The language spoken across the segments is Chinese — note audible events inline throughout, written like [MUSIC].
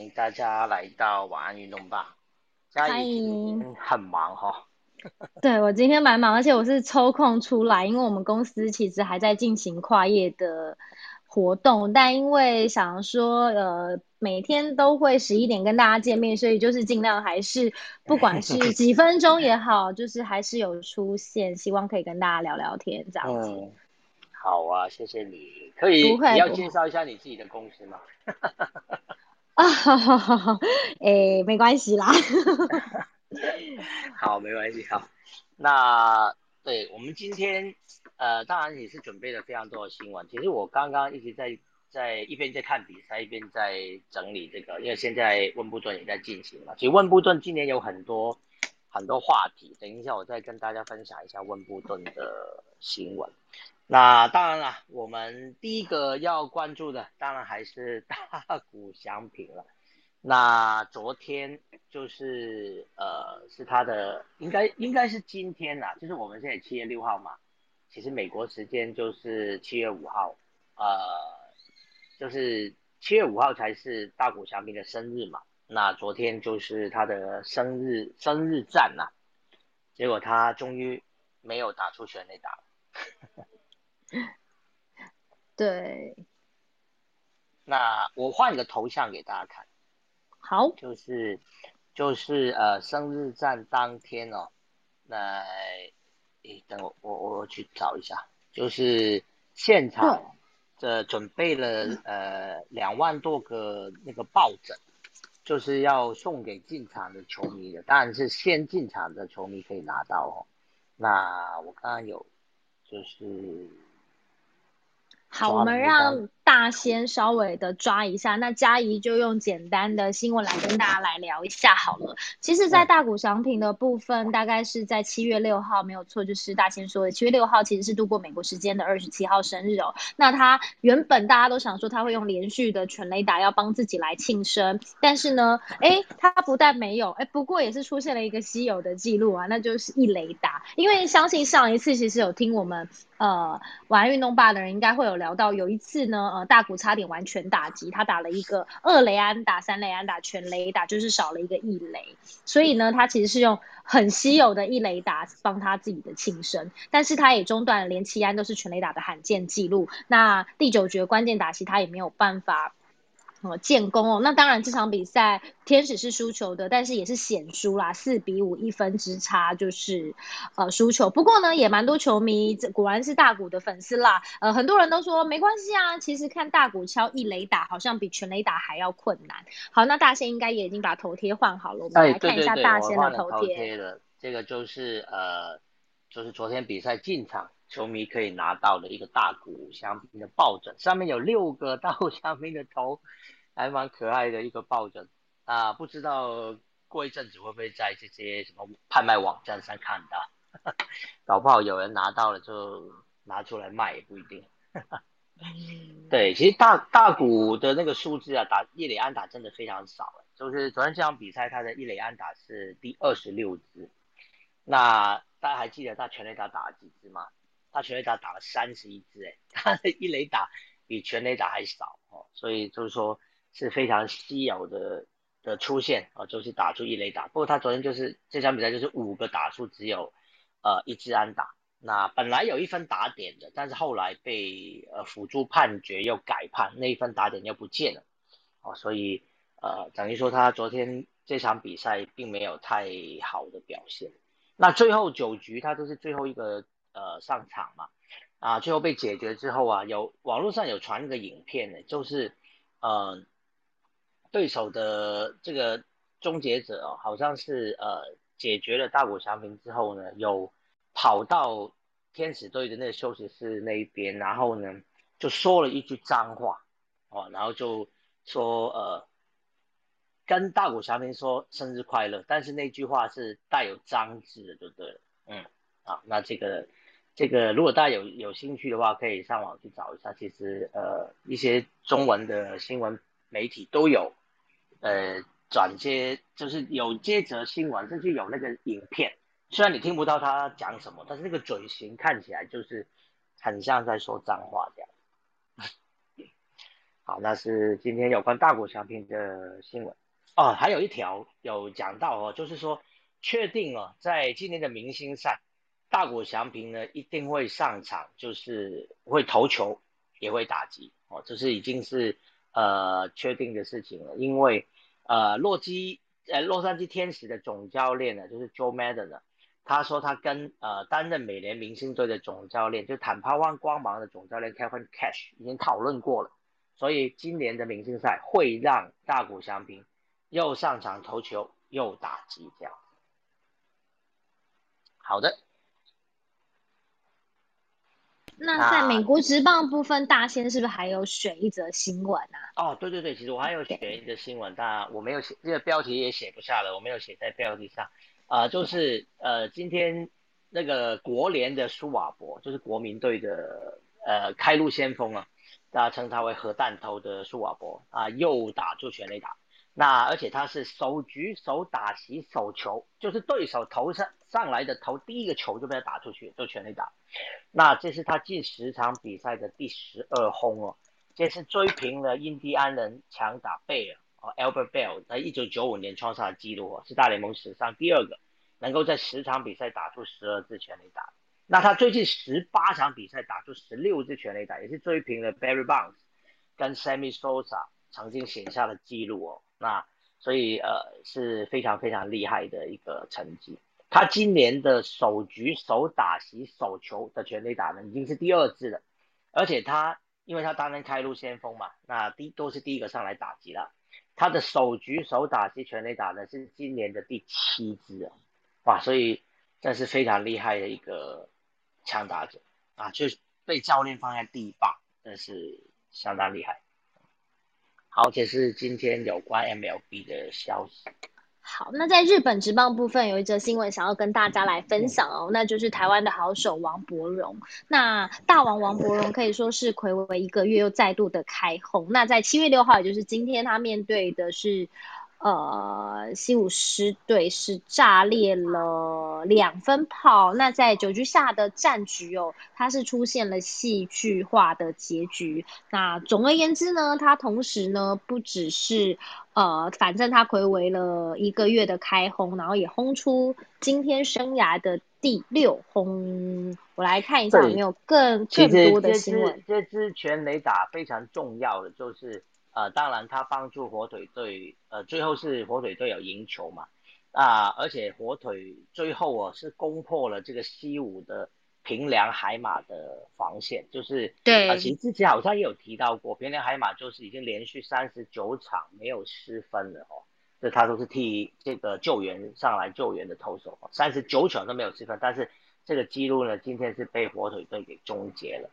迎大家来到晚安运动吧。欢迎很忙哈。[LAUGHS] 对我今天蛮忙，而且我是抽空出来，因为我们公司其实还在进行跨业的活动，但因为想说呃每天都会十一点跟大家见面，所以就是尽量还是不管是 [LAUGHS] 几分钟也好，就是还是有出现，希望可以跟大家聊聊天这样子。好啊，谢谢你。可以，你要介绍一下你自己的公司吗？啊，哈哈哈！哎，没关系啦。[LAUGHS] 好，没关系。好，那对我们今天，呃，当然也是准备了非常多的新闻。其实我刚刚一直在在一边在看比赛，一边在整理这个，因为现在温布顿也在进行嘛。其实温布顿今年有很多很多话题，等一下我再跟大家分享一下温布顿的新闻。那当然了，我们第一个要关注的，当然还是大 [LAUGHS] 谷翔平了。那昨天就是呃，是他的，应该应该是今天啦，就是我们现在七月六号嘛，其实美国时间就是七月五号，呃，就是七月五号才是大谷翔平的生日嘛。那昨天就是他的生日生日战呐，结果他终于没有打出全垒打。[LAUGHS] 对，那我换一个头像给大家看，好，就是就是呃生日战当天哦，那诶等我我我去找一下，就是现场这准备了呃两万多个那个抱枕，就是要送给进场的球迷的，当然是先进场的球迷可以拿到哦。那我刚刚有就是。好，我们让大仙稍微的抓一下，那佳怡就用简单的新闻来跟大家来聊一下好了。其实，在大股商品的部分，大概是在七月六号，没有错，就是大仙说的七月六号，其实是度过美国时间的二十七号生日哦。那他原本大家都想说他会用连续的全雷达要帮自己来庆生，但是呢，[LAUGHS] 哎，他不但没有，哎，不过也是出现了一个稀有的记录啊，那就是一雷达。因为相信上一次其实有听我们。呃，玩运动吧的人应该会有聊到，有一次呢，呃，大谷差点完全打击，他打了一个二雷安打、三雷安打、全雷打，就是少了一个一雷，所以呢，他其实是用很稀有的一雷打帮他自己的庆生，但是他也中断了连七安都是全雷打的罕见记录，那第九局关键打击他也没有办法。哦，建功哦，那当然这场比赛天使是输球的，但是也是险输啦，四比五一分之差就是呃输球。不过呢，也蛮多球迷，果然是大谷的粉丝啦。呃，很多人都说没关系啊，其实看大谷敲一雷打，好像比全雷打还要困难。好，那大仙应该也已经把头贴换好了，我们来看一下大仙的头贴。了，这个就是呃，就是昨天比赛进场球迷可以拿到的一个大鼓香槟的抱枕，上面有六个 [LAUGHS] 大谷香槟的头。还蛮可爱的一个抱枕啊，不知道过一阵子会不会在这些什么拍卖网站上看到，[LAUGHS] 搞不好有人拿到了就拿出来卖也不一定。对，其实大大股的那个数字啊，打一垒安打真的非常少，就是昨天这场比赛他的一垒安打是第二十六支，那大家还记得他全垒打打了几支吗？他全垒打打了三十一支，哎，他的一垒打比全垒打还少哦，所以就是说。是非常稀有的的出现啊，就是打出一垒打。不过他昨天就是这场比赛就是五个打出只有呃一支安打。那本来有一分打点的，但是后来被呃辅助判决又改判，那一分打点又不见了哦，所以呃等于说他昨天这场比赛并没有太好的表现。那最后九局他都是最后一个呃上场嘛啊，最后被解决之后啊，有网络上有传一个影片呢，就是呃。对手的这个终结者哦，好像是呃解决了大谷翔平之后呢，有跑到天使队的那个休息室那一边，然后呢就说了一句脏话哦，然后就说呃跟大谷翔平说生日快乐，但是那句话是带有脏字的，对不对？嗯，好，那这个这个如果大家有有兴趣的话，可以上网去找一下，其实呃一些中文的新闻媒体都有。呃，转接就是有接则新闻，甚至有那个影片。虽然你听不到他讲什么，但是那个嘴型看起来就是很像在说脏话这样。[LAUGHS] 好，那是今天有关大谷翔平的新闻哦。还有一条有讲到哦，就是说确定哦，在今年的明星赛，大谷翔平呢一定会上场，就是会投球，也会打击哦，这是已经是呃确定的事情了。因为呃洛基呃洛杉矶天使的总教练呢，就是 Joe Madden 呢，他说他跟呃担任美联明星队的总教练，就坦帕湾光芒的总教练 Kevin Cash 已经讨论过了。所以今年的明星赛会让大谷翔平又上场投球又打击这样。好的。那在美国职棒部分，大仙是不是还有选一则新闻啊？哦，对对对，其实我还有选一则新闻，但我没有写，这个标题也写不下了，我没有写在标题上。啊，就是呃，今天那个国联的苏瓦博，就是国民队的呃开路先锋啊。大家称他为核弹头的苏瓦博啊，又打就全垒打。那而且他是首局手打起手球，就是对手投上上来的头第一个球就被他打出去，就全力打。那这是他近十场比赛的第十二轰哦，这是追平了印第安人强打贝尔哦，Albert Bell 在一九九五年创下的纪录哦，是大联盟史上第二个能够在十场比赛打出十二支全力打。那他最近十八场比赛打出十六支全力打，也是追平了 Barry Bonds 跟 Sammy Sosa 曾经写下的记录哦。那所以呃是非常非常厉害的一个成绩。他今年的首局首打席首球的全垒打呢已经是第二支了，而且他因为他当然开路先锋嘛，那第都是第一个上来打击了。他的首局首打席全垒打呢是今年的第七支啊，哇，所以这是非常厉害的一个。强打者啊，就是被教练放在第一棒，真是相当厉害。好，这是今天有关 MLB 的消息。好，那在日本职棒部分有一则新闻想要跟大家来分享哦，那就是台湾的好手王柏荣。那大王王柏荣可以说是暌违一个月又再度的开轰。那在七月六号，也就是今天，他面对的是。呃，西武狮队是炸裂了两分炮。那在九局下的战局哦，它是出现了戏剧化的结局。那总而言之呢，它同时呢，不只是呃，反正它回违了一个月的开轰，然后也轰出今天生涯的第六轰。我来看一下有没有更更多的新闻。这支全垒打非常重要的就是。呃，当然，他帮助火腿队，呃，最后是火腿队有赢球嘛，啊，而且火腿最后哦是攻破了这个西武的平良海马的防线，就是对，啊，其实之前好像也有提到过，平良海马就是已经连续三十九场没有失分了哦，这他都是替这个救援上来救援的投手，三十九场都没有失分，但是这个记录呢，今天是被火腿队给终结了。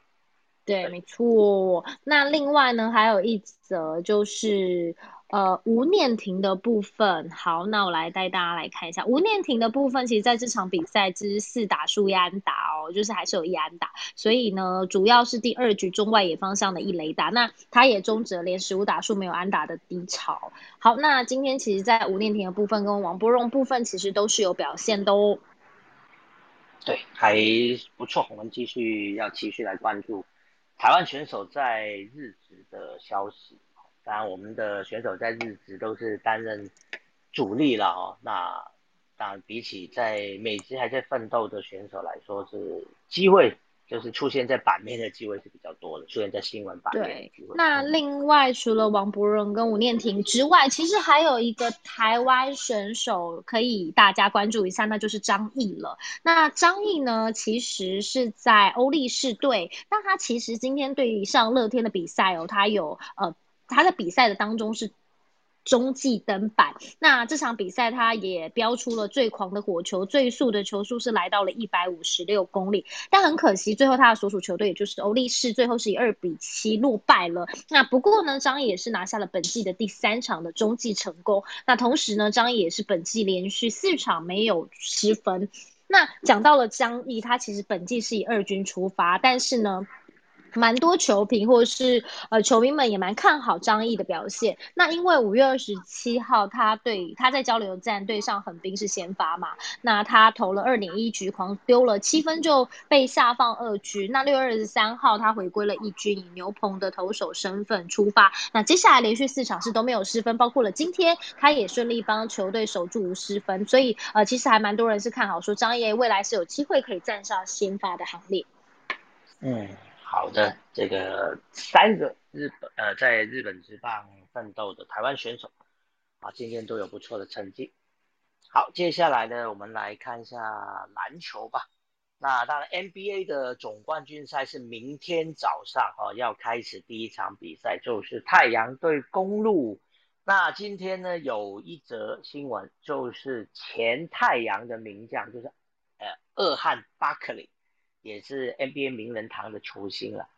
对，没错。那另外呢，还有一则就是呃吴念婷的部分。好，那我来带大家来看一下吴念婷的部分。其实在这场比赛之四打数一安打哦，就是还是有一安打。所以呢，主要是第二局中外野方向的一雷打，那他也终止了连十五打数没有安打的低潮。好，那今天其实，在吴念婷的部分跟王柏荣部分，其实都是有表现，都对还不错。我们继续要继续来关注。台湾选手在日职的消息，当然我们的选手在日职都是担任主力了哦。那当然比起在美职还在奋斗的选手来说，是机会。就是出现在版面的机会是比较多的，出现在新闻版面。对，那另外除了王博荣跟吴念婷之外，其实还有一个台湾选手可以大家关注一下，那就是张毅了。那张毅呢，其实是在欧力士队，那他其实今天对于上乐天的比赛哦，他有呃他在比赛的当中是。中继登板，那这场比赛他也标出了最狂的火球，最速的球速是来到了一百五十六公里。但很可惜，最后他的所属球队也就是欧力士，最后是以二比七落败了。那不过呢，张毅也是拿下了本季的第三场的中继成功。那同时呢，张毅也是本季连续四场没有失分。那讲到了张毅，他其实本季是以二军出发，但是呢。蛮多球评或是呃球迷们也蛮看好张毅的表现。那因为五月二十七号他对他在交流战对上横滨是先发嘛，那他投了二点一局，狂丢了七分就被下放二局。那六月二十三号他回归了一军，以牛棚的投手身份出发。那接下来连续四场是都没有失分，包括了今天他也顺利帮球队守住无失分。所以呃其实还蛮多人是看好说张毅未来是有机会可以站上先发的行列。嗯。好的，这个三个日本呃在日本职棒奋斗的台湾选手啊，今天都有不错的成绩。好，接下来呢，我们来看一下篮球吧。那当然，NBA 的总冠军赛是明天早上哦要开始第一场比赛，就是太阳对公路。那今天呢有一则新闻，就是前太阳的名将，就是呃二汉巴克利。也是 NBA 名人堂的球星了。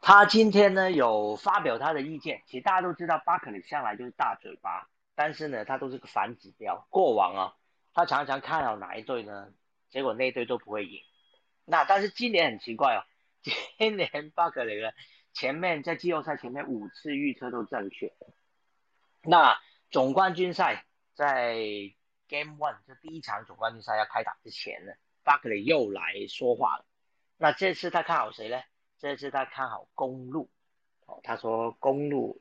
他今天呢有发表他的意见。其实大家都知道，巴克利向来就是大嘴巴，但是呢，他都是个反指标。过往啊，他常常看好哪一队呢，结果那队都不会赢。那但是今年很奇怪哦，[LAUGHS] 今年巴克利呢前面在季后赛前面五次预测都正确。那总冠军赛在 Game One 这第一场总冠军赛要开打之前呢？巴克利又来说话了，那这次他看好谁呢？这次他看好公路，哦，他说公路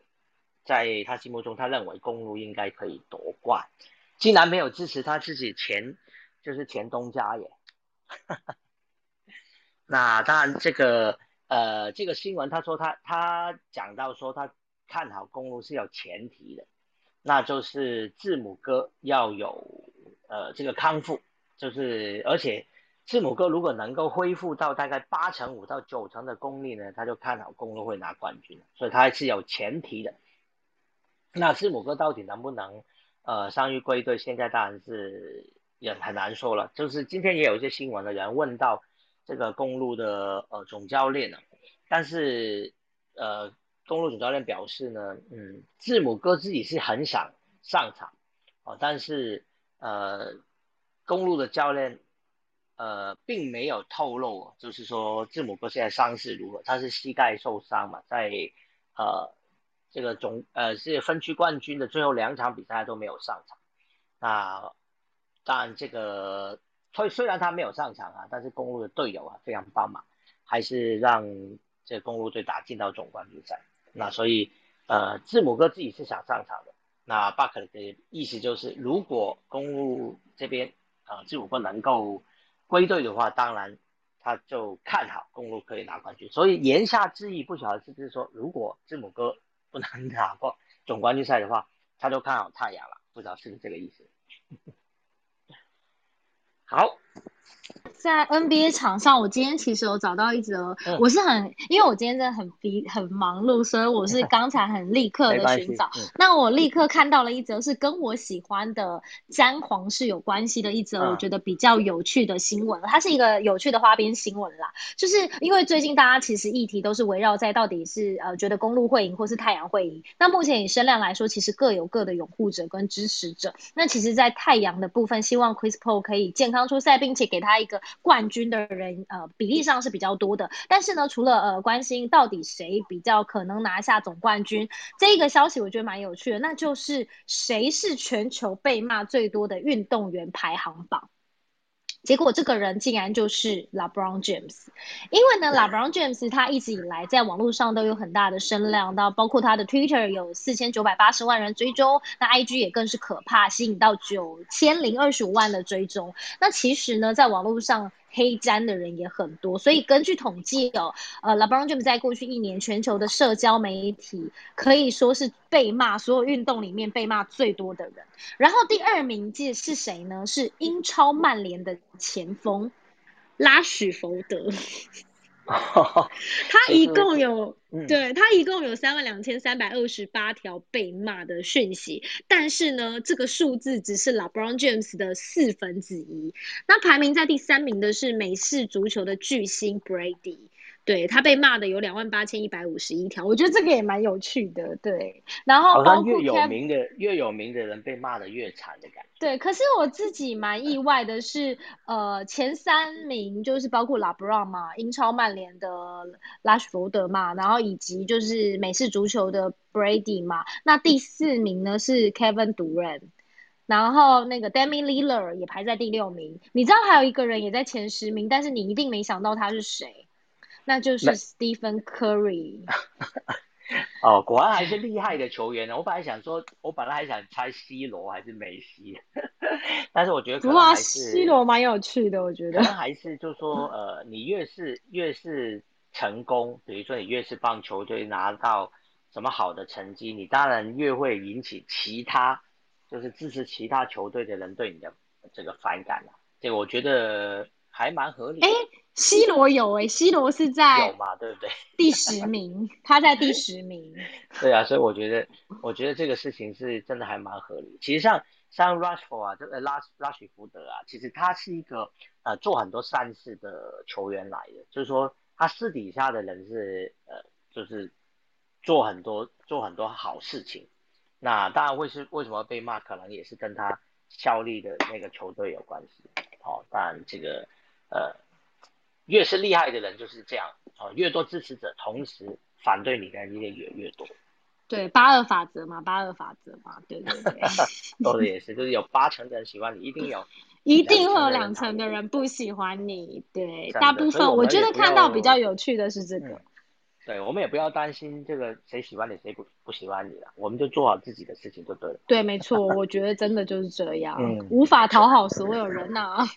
在他心目中，他认为公路应该可以夺冠，竟然没有支持他自己前就是前东家耶。[LAUGHS] 那当然这个呃这个新闻他说他他讲到说他看好公路是有前提的，那就是字母哥要有呃这个康复，就是而且。字母哥如果能够恢复到大概八成五到九成的功力呢，他就看好公路会拿冠军，所以他还是有前提的。那字母哥到底能不能呃伤愈归队，现在当然是也很难说了。就是今天也有一些新闻的人问到这个公路的呃总教练呢，但是呃公路总教练表示呢，嗯，字母哥自己是很想上场哦，但是呃公路的教练。呃，并没有透露，就是说字母哥现在伤势如何？他是膝盖受伤嘛，在呃这个总呃是分区冠军的最后两场比赛都没有上场。那当然这个虽虽然他没有上场啊，但是公路的队友啊非常帮忙，还是让这公路队打进到总冠军赛。那所以呃字母哥自己是想上场的。那巴克的意思就是，如果公路这边呃字母哥能够归队的话，当然他就看好公路可以拿冠军，所以言下之意，不晓得是不是说，如果字母哥不能 [LAUGHS] 拿过总冠军赛的话，他就看好太阳了，不知道是不是这个意思。[LAUGHS] 好。在 NBA 场上，我今天其实有找到一则，我是很，因为我今天真的很逼很忙碌，所以我是 [LAUGHS] 刚才很立刻的寻找。那我立刻看到了一则是跟我喜欢的詹皇是有关系的一则，我觉得比较有趣的新闻。它是一个有趣的花边新闻啦，就是因为最近大家其实议题都是围绕在到底是呃觉得公路会赢或是太阳会赢。那目前以声量来说，其实各有各的拥护者跟支持者。那其实，在太阳的部分，希望 Chris Paul 可以健康出赛，并且给他一个。冠军的人，呃，比例上是比较多的。但是呢，除了呃关心到底谁比较可能拿下总冠军这一个消息，我觉得蛮有趣的，那就是谁是全球被骂最多的运动员排行榜。结果这个人竟然就是 LeBron James，因为呢，LeBron James 他一直以来在网络上都有很大的声量，到包括他的 Twitter 有四千九百八十万人追踪，那 IG 也更是可怕，吸引到九千零二十五万的追踪。那其实呢，在网络上。黑毡的人也很多，所以根据统计哦，呃，LeBron James 在过去一年全球的社交媒体可以说是被骂所有运动里面被骂最多的人。然后第二名记是谁呢？是英超曼联的前锋拉许福德，[LAUGHS] 他一共有对他一共有三万两千三百二十八条被骂的讯息，但是呢，这个数字只是 LeBron James 的四分之一。那排名在第三名的是美式足球的巨星 Brady。对他被骂的有两万八千一百五十一条，我觉得这个也蛮有趣的。对，然后包括越有名的越有名的人被骂的越惨的感觉。对，可是我自己蛮意外的是，呃，前三名就是包括 LeBron 嘛，英超曼联的拉什福德嘛，然后以及就是美式足球的 Brady 嘛。那第四名呢是 Kevin Durant，然后那个 Damian Lillard 也排在第六名。你知道还有一个人也在前十名，但是你一定没想到他是谁。那就是 Stephen Curry。[LAUGHS] 哦，果然还是厉害的球员呢。我本来想说，我本来还想猜 C 罗还是梅西，但是我觉得可能还是 C 罗蛮有趣的。我觉得可能还是就是说，呃，你越是越是成功，比如说你越是帮球队拿到什么好的成绩，你当然越会引起其他就是支持其他球队的人对你的这个反感了。这个我觉得。还蛮合理。哎，C 罗有哎，C 罗是在有嘛，对不对？第十名，他在第十名。[LAUGHS] 对啊，所以我觉得，我觉得这个事情是真的还蛮合理。其实像像 Rushford 啊，这个拉拉许福德啊，其实他是一个呃做很多善事的球员来的，就是说他私底下的人是呃就是做很多做很多好事情。那当然会是为什么被骂，可能也是跟他效力的那个球队有关系。哦，当然这个。呃，越是厉害的人就是这样啊，越多支持者，同时反对你的人也越越多。对，八二法则嘛，八二法则嘛，对对对。[LAUGHS] 说的也是，就是有八成的人喜欢你，一定有，[LAUGHS] 一定会有两成的人不喜欢你。对，大部分我觉得看到比较有趣的是这个。对，我们也不要担心这个谁喜欢你，谁不不喜欢你了，我们就做好自己的事情就对了。对，没错，我觉得真的就是这样，无法讨好所有人呐。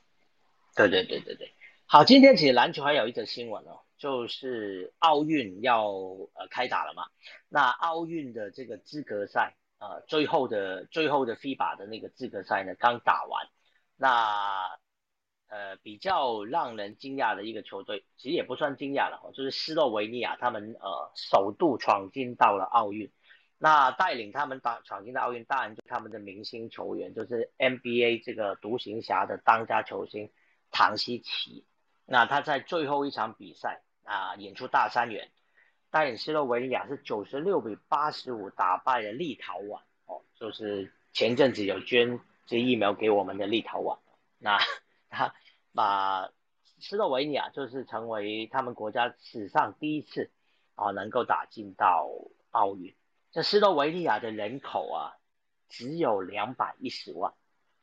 对对对对对，好，今天其实篮球还有一则新闻哦，就是奥运要呃开打了嘛。那奥运的这个资格赛呃，最后的最后的 FIBA 的那个资格赛呢刚打完，那呃比较让人惊讶的一个球队，其实也不算惊讶了，就是斯洛维尼亚他们呃首度闯进到了奥运。那带领他们打闯进到奥运，当然就他们的明星球员，就是 NBA 这个独行侠的当家球星。唐西奇，那他在最后一场比赛啊演出大三元，带领斯洛维尼亚是九十六比八十五打败了立陶宛哦，就是前阵子有捐这疫苗给我们的立陶宛，那 [LAUGHS] 他把斯洛维尼亚就是成为他们国家史上第一次啊能够打进到奥运。这斯洛维尼亚的人口啊只有两百一十万，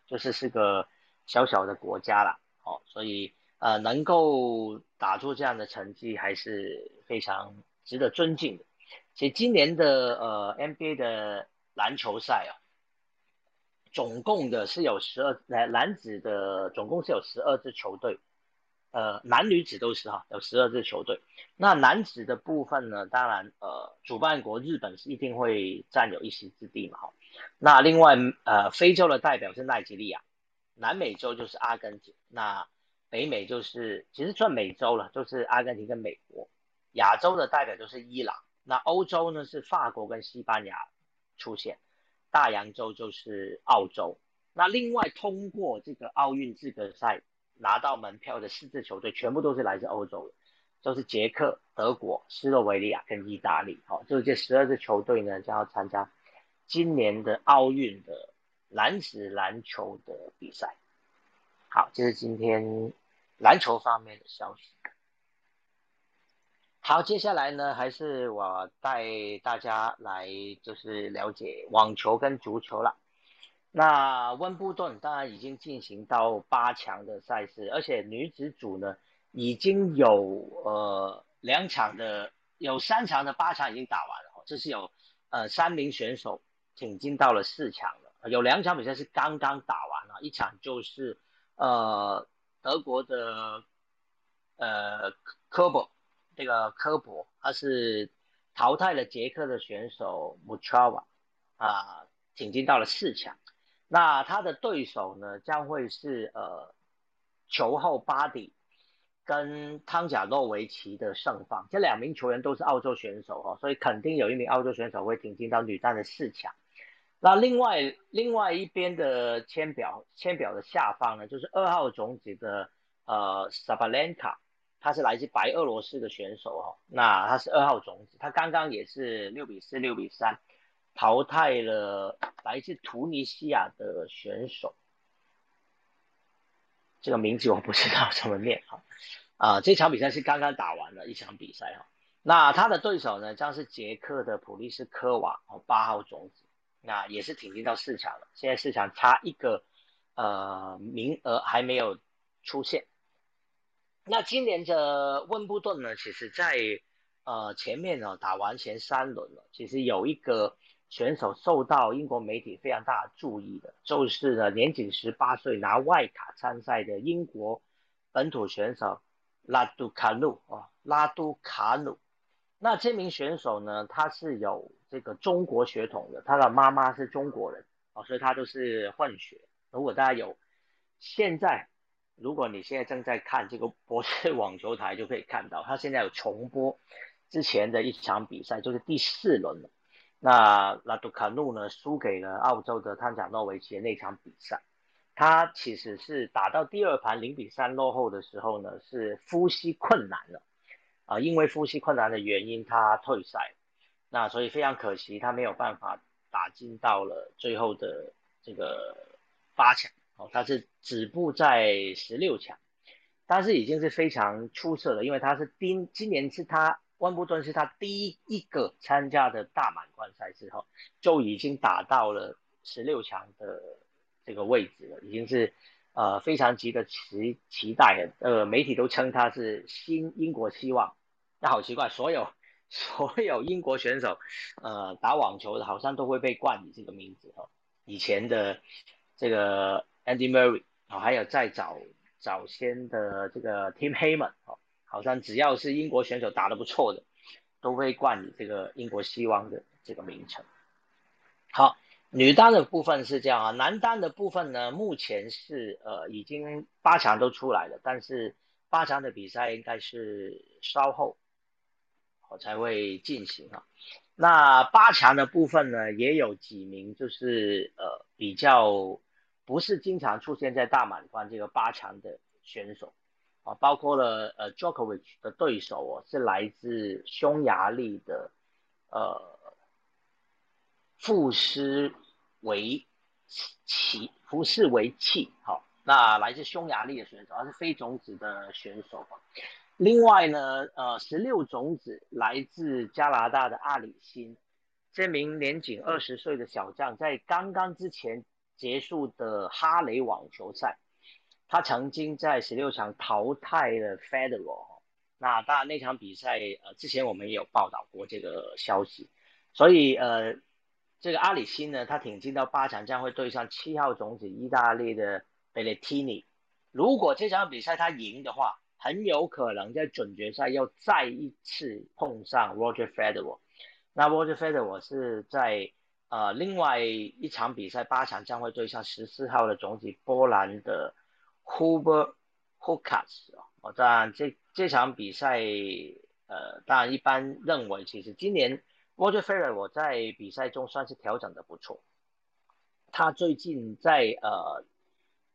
就是是个小小的国家了。哦，所以呃，能够打出这样的成绩还是非常值得尊敬的。其实今年的呃 NBA 的篮球赛啊，总共的是有十二男男子的总共是有十二支球队，呃，男女子都是哈，有十二支球队。那男子的部分呢，当然呃，主办国日本是一定会占有一席之地嘛哈。那另外呃，非洲的代表是奈及利亚。南美洲就是阿根廷，那北美就是其实算美洲了，就是阿根廷跟美国。亚洲的代表就是伊朗，那欧洲呢是法国跟西班牙出现，大洋洲就是澳洲。那另外通过这个奥运资格赛拿到门票的四支球队，全部都是来自欧洲的，就是捷克、德国、斯洛维尼亚跟意大利。好，就是这十二支球队呢将要参加今年的奥运的。男子篮球的比赛，好，这是今天篮球方面的消息。好，接下来呢，还是我带大家来就是了解网球跟足球了。那温布顿当然已经进行到八强的赛事，而且女子组呢已经有呃两场的，有三场的八强已经打完了，这是有呃三名选手挺进到了四强了。有两场比赛是刚刚打完了，一场就是呃德国的呃科博，这个科博他是淘汰了捷克的选手穆查瓦啊，挺进到了四强。那他的对手呢将会是呃球后巴迪跟汤贾诺维奇的胜放。这两名球员都是澳洲选手哈，所以肯定有一名澳洲选手会挺进到女单的四强。那另外另外一边的签表签表的下方呢，就是二号种子的呃萨巴兰卡，他是来自白俄罗斯的选手哦。那他是二号种子，他刚刚也是六比四六比三淘汰了来自突尼西亚的选手，这个名字我不知道怎么念哈。啊，这场比赛是刚刚打完了一场比赛哈。那他的对手呢将是捷克的普利斯科娃哦，八号种子。那也是挺进到四强了，现在四强差一个呃名额还没有出现。那今年的温布顿呢，其实在呃前面呢打完前三轮了，其实有一个选手受到英国媒体非常大的注意的，就是呢年仅十八岁拿外卡参赛的英国本土选手拉杜卡努啊，拉杜卡努。那这名选手呢，他是有这个中国血统的，他的妈妈是中国人哦，所以他就是混血。如果大家有现在，如果你现在正在看这个博士网球台，就可以看到他现在有重播之前的一场比赛，就是第四轮了。那拉杜卡努呢，输给了澳洲的汤贾诺维奇的那场比赛，他其实是打到第二盘零比三落后的时候呢，是呼吸困难了。啊，因为呼吸困难的原因，他退赛，那所以非常可惜，他没有办法打进到了最后的这个八强哦，他是止步在十六强，但是已经是非常出色的，因为他是第今年是他温布顿是他第一个参加的大满贯赛之后，就已经打到了十六强的这个位置了，已经是。呃，非常值得期期待的，呃，媒体都称他是新英国希望。那好奇怪，所有 [LAUGHS] 所有英国选手，呃，打网球的，好像都会被冠以这个名字哦。以前的这个 Andy Murray 啊，还有再早早先的这个 Tim Hayman 哦，好像只要是英国选手打得不错的，都会冠以这个英国希望的这个名称。好。女单的部分是这样啊，男单的部分呢，目前是呃已经八强都出来了，但是八强的比赛应该是稍后我才会进行啊。那八强的部分呢，也有几名就是呃比较不是经常出现在大满贯这个八强的选手啊，包括了呃 Djokovic 的对手哦，是来自匈牙利的呃。富斯维奇，富斯维奇，好，那来自匈牙利的选手，他是非种子的选手。另外呢，呃，十六种子来自加拿大的阿里辛，这名年仅二十岁的小将，在刚刚之前结束的哈雷网球赛，他曾经在十六强淘汰了 Federer。那当然那场比赛，呃，之前我们也有报道过这个消息，所以呃。这个阿里辛呢，他挺进到八强，将会对上七号种子意大利的贝雷蒂尼。如果这场比赛他赢的话，很有可能在准决赛又再一次碰上 Roger Federer。那 Roger Federer 是在呃另外一场比赛八强将会对上十四号的种子波兰的 Huber Hukacz。哦，当然这这场比赛呃，当然一般认为其实今年。Roger Federer 我在比赛中算是调整的不错，他最近在呃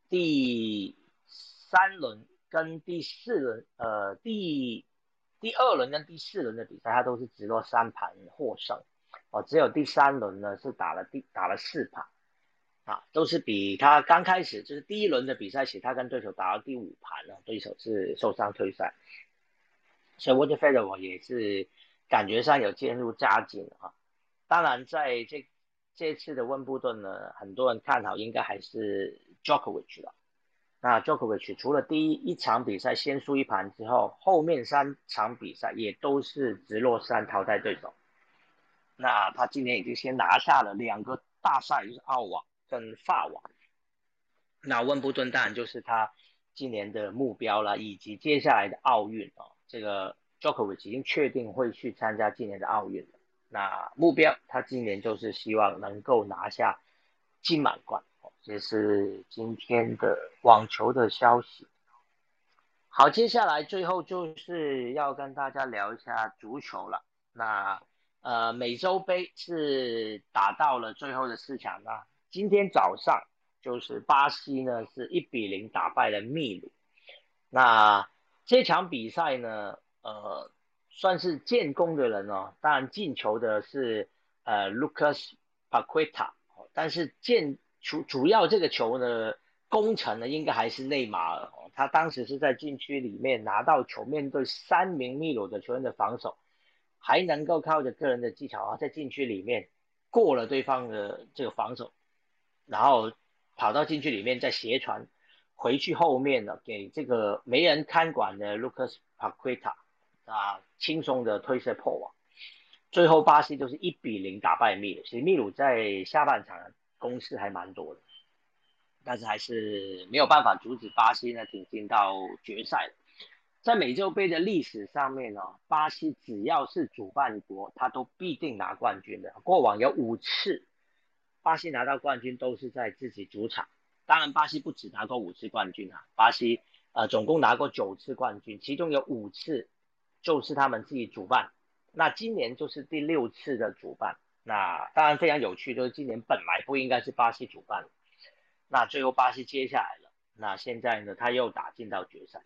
第三轮跟第四轮呃第第二轮跟第四轮的比赛，他都是直落三盘获胜，哦，只有第三轮呢是打了第打了四盘，啊，都是比他刚开始就是第一轮的比赛起，他跟对手打到第五盘了，对手是受伤退赛，所以 Roger Federer 也是。感觉上有渐入佳境啊，当然在这这次的温布顿呢，很多人看好应该还是 Jokovic 了。那 Djokovic 除了第一一场比赛先输一盘之后，后面三场比赛也都是直落三淘汰对手。那他今年已经先拿下了两个大赛，就是澳网跟法网。那温布顿当然就是他今年的目标了，以及接下来的奥运啊，这个。Djokovic 已经确定会去参加今年的奥运了。那目标，他今年就是希望能够拿下金满贯。这是今天的网球的消息。好，接下来最后就是要跟大家聊一下足球了。那呃，美洲杯是打到了最后的四强啊。今天早上就是巴西呢是一比零打败了秘鲁。那这场比赛呢，呃，算是建功的人哦。当然进球的是呃 Lucas Paqueta，但是建主主要这个球呢。功臣呢，应该还是内马尔。他当时是在禁区里面拿到球，面对三名秘鲁的球员的防守，还能够靠着个人的技巧啊，在禁区里面过了对方的这个防守，然后跑到禁区里面再斜传回去后面呢，给这个没人看管的 Lucas Paqueta 啊，轻松的推射破网。最后巴西就是一比零打败秘鲁。其实秘鲁在下半场攻势还蛮多的。但是还是没有办法阻止巴西呢挺进到决赛。在美洲杯的历史上面呢，巴西只要是主办国，他都必定拿冠军的。过往有五次，巴西拿到冠军都是在自己主场。当然，巴西不止拿过五次冠军啊，巴西呃总共拿过九次冠军，其中有五次就是他们自己主办。那今年就是第六次的主办。那当然非常有趣，就是今年本来不应该是巴西主办。那最后巴西接下来了，那现在呢，他又打进到决赛，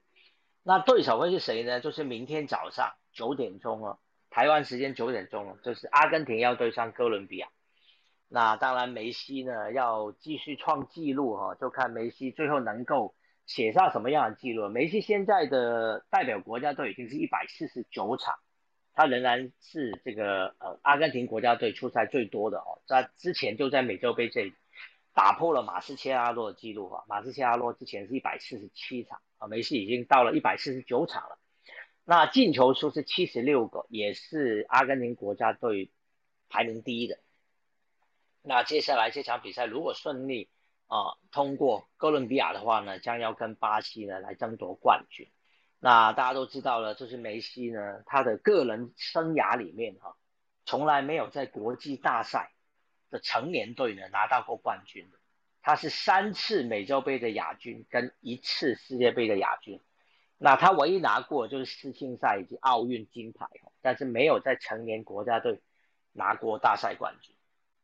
那对手会是谁呢？就是明天早上九点钟哦，台湾时间九点钟哦，就是阿根廷要对上哥伦比亚。那当然梅西呢要继续创纪录哈，就看梅西最后能够写下什么样的纪录。梅西现在的代表国家队已经是一百四十九场，他仍然是这个呃阿根廷国家队出赛最多的哦，在之前就在美洲杯这里。打破了马斯切拉诺的记录哈，马斯切拉诺之前是一百四十七场啊，梅西已经到了一百四十九场了。那进球数是七十六个，也是阿根廷国家队排名第一的。那接下来这场比赛如果顺利啊通过哥伦比亚的话呢，将要跟巴西呢来争夺冠军。那大家都知道了，就是梅西呢，他的个人生涯里面哈，从来没有在国际大赛。的成年队呢拿到过冠军的，他是三次美洲杯的亚军跟一次世界杯的亚军，那他唯一拿过就是世青赛以及奥运金牌，但是没有在成年国家队拿过大赛冠军，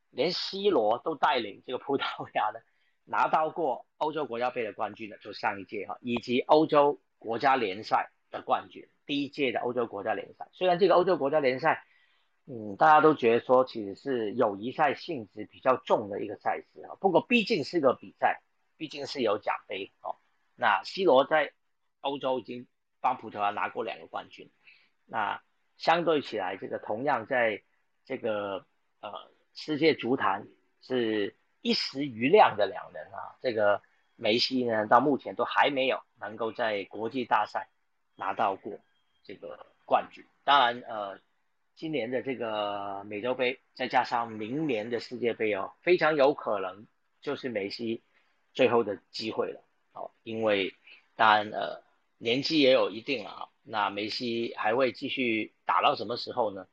连 C 罗都带领这个葡萄牙呢拿到过欧洲国家杯的冠军的，就上一届哈，以及欧洲国家联赛的冠军，第一届的欧洲国家联赛，虽然这个欧洲国家联赛。嗯，大家都觉得说其实是友谊赛性质比较重的一个赛事啊。不过毕竟是个比赛，毕竟是有奖杯哦。那 C 罗在欧洲已经帮葡萄牙拿过两个冠军，那相对起来，这个同样在这个呃世界足坛是一时余亮的两人啊。这个梅西呢，到目前都还没有能够在国际大赛拿到过这个冠军。当然，呃。今年的这个美洲杯，再加上明年的世界杯哦，非常有可能就是梅西最后的机会了。哦，因为当然呃年纪也有一定了啊，那梅西还会继续打到什么时候呢？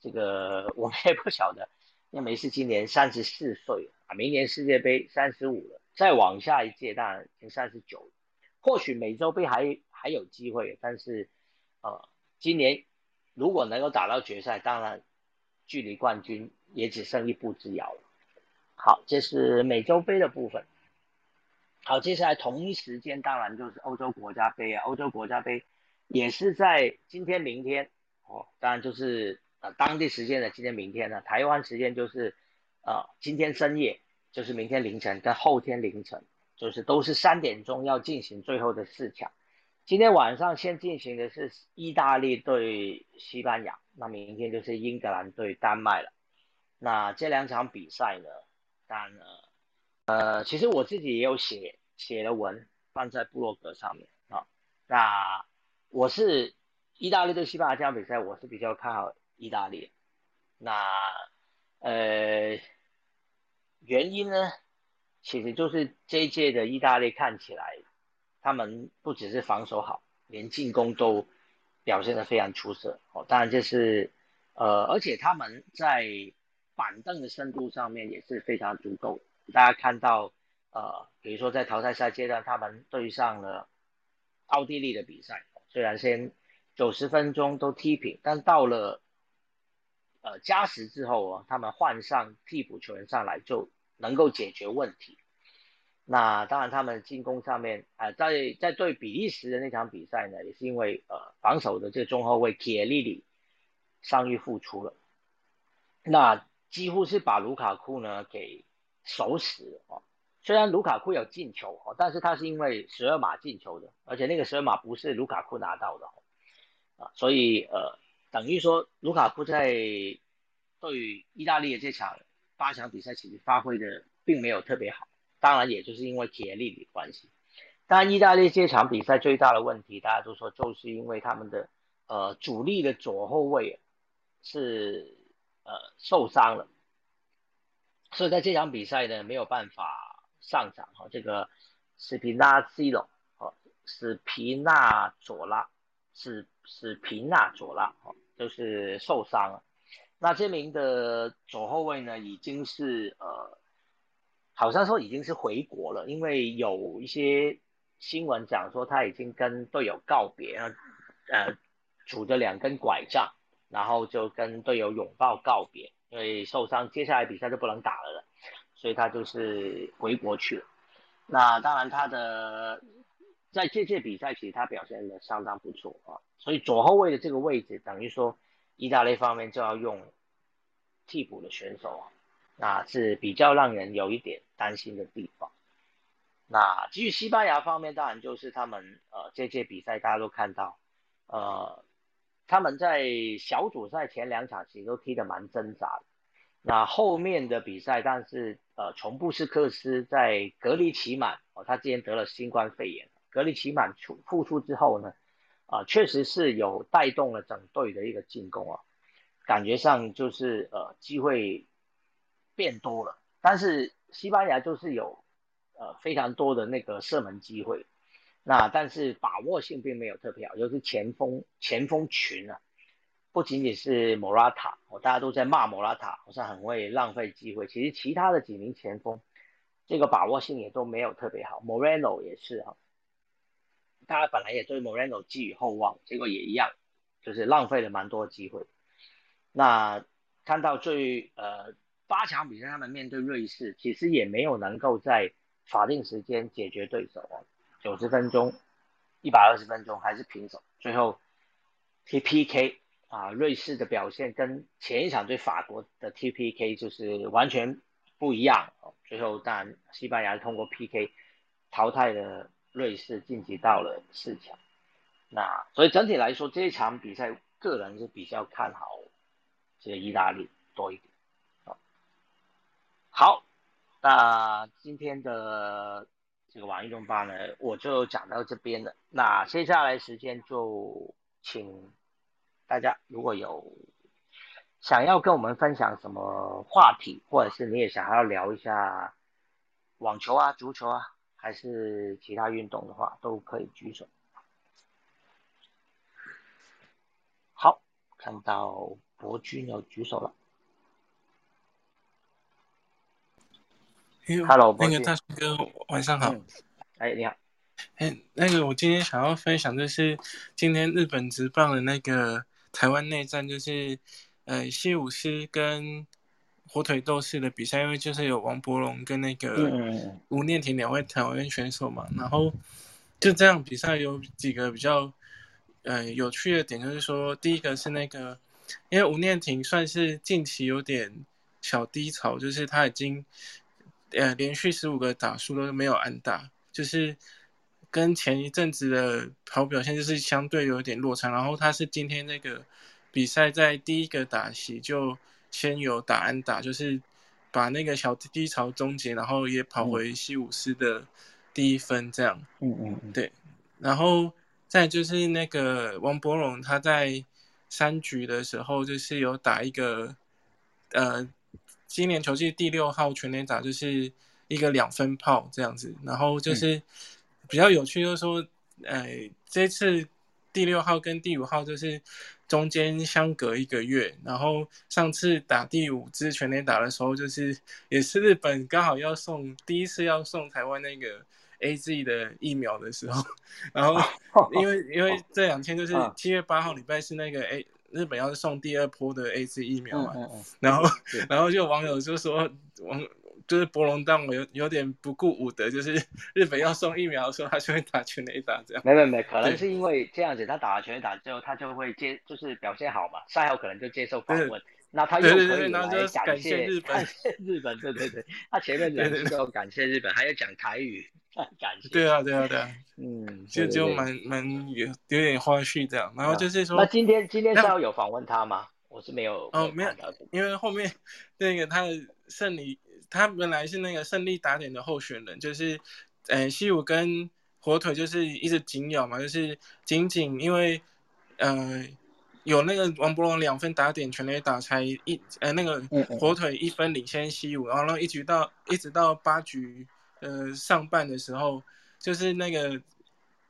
这个我们也不晓得。那梅西今年三十四岁啊，明年世界杯三十五了，再往下一届当然已经三十九，或许美洲杯还还有机会，但是呃今年。如果能够打到决赛，当然距离冠军也只剩一步之遥了。好，这是美洲杯的部分。好，接下来同一时间当然就是欧洲国家杯啊，欧洲国家杯也是在今天、明天哦，当然就是呃当地时间的今天、明天呢，台湾时间就是呃今天深夜，就是明天凌晨跟后天凌晨，就是都是三点钟要进行最后的四强。今天晚上先进行的是意大利对西班牙，那明天就是英格兰对丹麦了。那这两场比赛呢，但，呃，其实我自己也有写写了文放在部落格上面啊。那我是意大利对西班牙这场比赛，我是比较看好意大利。那呃，原因呢，其实就是这一届的意大利看起来。他们不只是防守好，连进攻都表现得非常出色哦。当然这是呃，而且他们在板凳的深度上面也是非常足够。大家看到呃，比如说在淘汰赛阶段，他们对上了奥地利的比赛，虽然先九十分钟都踢平，但到了呃加时之后啊，他们换上替补球员上来就能够解决问题。那当然，他们进攻上面啊，在在对比利时的那场比赛呢，也是因为呃防守的这个中后卫铁利里伤愈复出了，那几乎是把卢卡库呢给守死了哦。虽然卢卡库有进球哦，但是他是因为十二码进球的，而且那个十二码不是卢卡库拿到的啊，所以呃等于说卢卡库在对于意大利的这场八强比赛其实发挥的并没有特别好。当然，也就是因为铁力的关系。但，意大利这场比赛最大的问题，大家都说就是因为他们的呃主力的左后卫是呃受伤了，所以在这场比赛呢没有办法上场哈。这个斯皮纳西罗哦，斯皮纳佐拉，是斯皮纳佐拉哦，就是受伤了。那这名的左后卫呢，已经是呃。好像说已经是回国了，因为有一些新闻讲说他已经跟队友告别，呃，拄着两根拐杖，然后就跟队友拥抱告别，因为受伤，接下来比赛就不能打了了，所以他就是回国去了。那当然他的在这届比赛其实他表现的相当不错啊，所以左后卫的这个位置等于说意大利方面就要用替补的选手啊。那是比较让人有一点担心的地方。那至于西班牙方面，当然就是他们呃这届比赛大家都看到，呃他们在小组赛前两场其实都踢得蛮挣扎的。那后面的比赛，但是呃从布斯克斯在隔离期满哦，他之前得了新冠肺炎，隔离期满出复出之后呢，啊确实是有带动了整队的一个进攻啊，感觉上就是呃机会。变多了，但是西班牙就是有呃非常多的那个射门机会，那但是把握性并没有特别好，就是前锋前锋群啊，不仅仅是莫拉塔，哦大家都在骂莫拉塔，好像很会浪费机会，其实其他的几名前锋这个把握性也都没有特别好，Moreno 也是哈，大家本来也对 Moreno 寄予厚望，结果也一样，就是浪费了蛮多机会。那看到最呃。八强比赛，他们面对瑞士，其实也没有能够在法定时间解决对手哦，九十分钟、一百二十分钟还是平手，最后 T P K 啊，瑞士的表现跟前一场对法国的 T PK 就是完全不一样，最后当然西班牙通过 PK 淘汰了瑞士，晋级到了四强。那所以整体来说，这一场比赛个人是比较看好这个意大利多一点。好，那今天的这个网易动吧呢，我就讲到这边了。那接下来时间就请大家，如果有想要跟我们分享什么话题，或者是你也想要聊一下网球啊、足球啊，还是其他运动的话，都可以举手。好，看到博君要举手了。Hello，那个大叔哥，晚上好。哎，你好。哎，那个我今天想要分享就是今天日本直棒的那个台湾内战，就是呃西武师跟火腿斗士的比赛，因为就是有王伯龙跟那个吴念婷两位台湾选手嘛，然后就这样比赛有几个比较呃有趣的点，就是说第一个是那个，因为吴念婷算是近期有点小低潮，就是他已经。呃，连续十五个打数都没有安打，就是跟前一阵子的好表现就是相对有点落差。然后他是今天那个比赛在第一个打席就先有打安打，就是把那个小低潮终结，然后也跑回西武斯的第一分这样。嗯嗯嗯，对。然后再就是那个王博龙，他在三局的时候就是有打一个呃。今年球季第六号全垒打就是一个两分炮这样子，然后就是比较有趣，就是说，呃，这次第六号跟第五号就是中间相隔一个月，然后上次打第五支全垒打的时候，就是也是日本刚好要送第一次要送台湾那个 A Z 的疫苗的时候，然后 [LAUGHS] 因为因为这两天就是七月八号礼拜是那个 A 日本要送第二波的 A Z 疫苗嘛，然后然后就网友就说网就是博龙当我有有点不顾武德，就是日本要送疫苗的时候，他就会打全垒打这样。没没没，可能是因为这样子，他打了全垒打之后，他就会接就是表现好嘛，赛后可能就接受访问。那他又可以来感谢日本，感谢日本，对对对，他前面两句都感谢日本，还要讲台语，[LAUGHS] 感谢。对啊，对啊，对啊，嗯，就就蛮蛮有有点花絮这样，然后就是说，那今天今天是要有访问他吗？我是没有哦，没有，因为后面那个他的胜利，他原来是那个胜利打点的候选人，就是呃西武跟火腿就是一直紧咬嘛，就是仅仅因为呃。有那个王博龙两分打点全垒打才一呃那个火腿一分领先西武，然后一局到一直到八局呃上半的时候，就是那个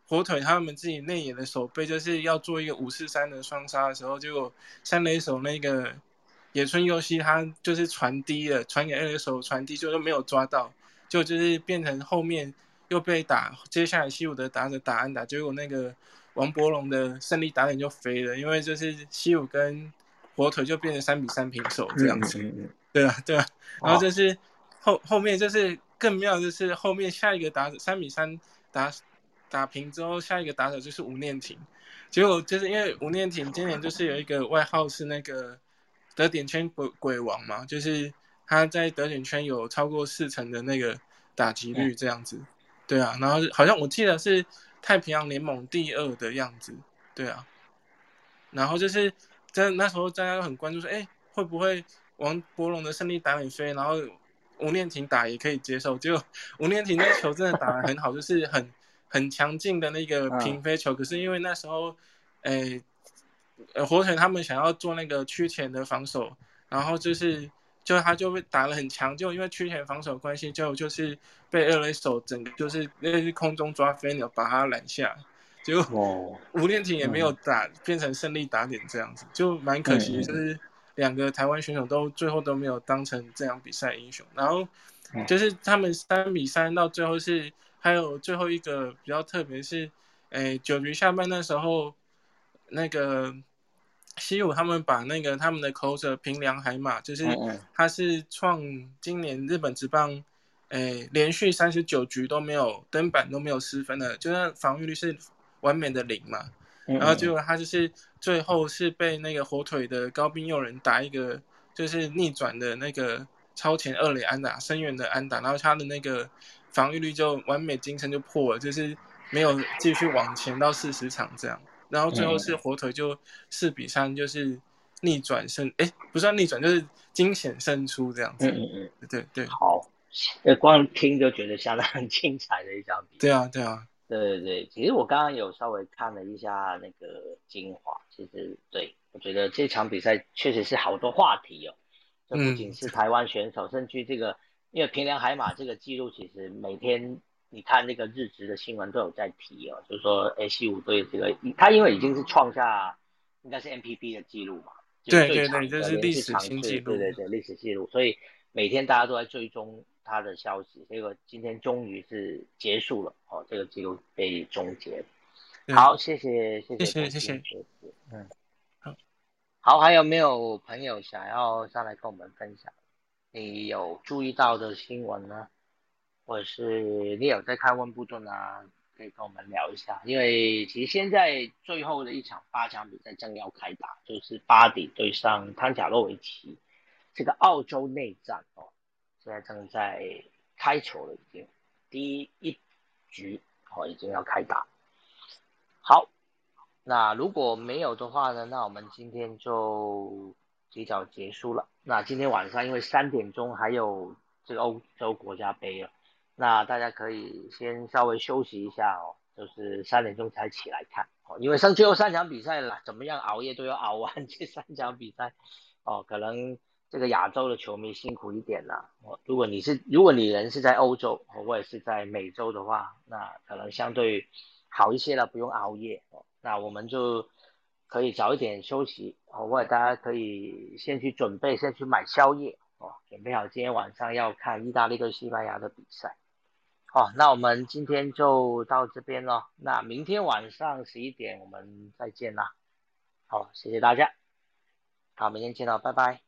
火腿他们自己内野的守备就是要做一个五四三的双杀的时候，结果三垒手那个野村佑希他就是传低了，传给二垒手传递就是没有抓到，就就是变成后面又被打，接下来西武的打者打安打，结果那个。王伯龙的胜利打点就飞了，因为就是西武跟火腿就变成三比三平手这样子，[LAUGHS] 对啊对啊，[LAUGHS] 然后就是后后面就是更妙，就是后面下一个打三比三打打平之后，下一个打者就是吴念婷，结果就是因为吴念婷今年就是有一个外号是那个得点圈鬼鬼王嘛，就是他在德典圈有超过四成的那个打击率这样子，对啊，然后好像我记得是。太平洋联盟第二的样子，对啊，然后就是在那时候大家都很关注说，哎，会不会王博龙的胜利打很飞，然后吴念婷打也可以接受，结果吴念婷那球真的打得很好，就是很很强劲的那个平飞球，可是因为那时候，哎，呃，火腿他们想要做那个区前的防守，然后就是。就他就被打得很强，就因为区前防守关系，就就是被二垒手整个就是那是空中抓飞鸟把他拦下，结果吴念婷也没有打变成胜利打点这样子，就蛮可惜，就是两个台湾选手都最后都没有当成这样比赛英雄。然后就是他们三比三到最后是还有最后一个比较特别是，诶九局下半那时候那个。西武他们把那个他们的口者平良海马，就是他是创今年日本职棒，诶连续三十九局都没有登板都没有失分的，就是防御率是完美的零嘛。然后结果他就是最后是被那个火腿的高滨佑人打一个就是逆转的那个超前二垒安打，深远的安打，然后他的那个防御率就完美精神就破了，就是没有继续往前到四十场这样。然后最后是火腿就四比三，就是逆转胜，哎，不算逆转，就是惊险胜出这样子。嗯嗯嗯，对对。好，呃，光听就觉得相当很精彩的一场比赛。对啊对啊。对对对，其实我刚刚有稍微看了一下那个精华，其实对我觉得这场比赛确实是好多话题哦。这不仅是台湾选手，甚至这个，因为平良海马这个记录，其实每天。你看那个日职的新闻都有在提哦，就是说 C 五队这个，他因为已经是创下应该是 M P B 的记录嘛，对对对，这是历史新纪录，对对对，历史记录，所以每天大家都在追踪他的消息，结果今天终于是结束了哦，这个记录被终结。好，谢谢谢谢谢谢，嗯，好，好，还有没有朋友想要上来跟我们分享你有注意到的新闻呢？或者是你有在看温布顿啊，可以跟我们聊一下。因为其实现在最后的一场八强比赛正要开打，就是巴迪对上汤贾洛维奇，这个澳洲内战哦，现在正在开球了，已经第一局哦已经要开打。好，那如果没有的话呢，那我们今天就提早结束了。那今天晚上因为三点钟还有这个欧洲国家杯啊。那大家可以先稍微休息一下哦，就是三点钟才起来看哦，因为剩最后三场比赛了，怎么样熬夜都要熬完这三场比赛哦。可能这个亚洲的球迷辛苦一点了哦。如果你是如果你人是在欧洲，我也是在美洲的话，那可能相对好一些了，不用熬夜哦。那我们就可以早一点休息哦，或者大家可以先去准备，先去买宵夜哦，准备好今天晚上要看意大利对西班牙的比赛。好，那我们今天就到这边了。那明天晚上十一点我们再见啦。好，谢谢大家。好，明天见了，拜拜。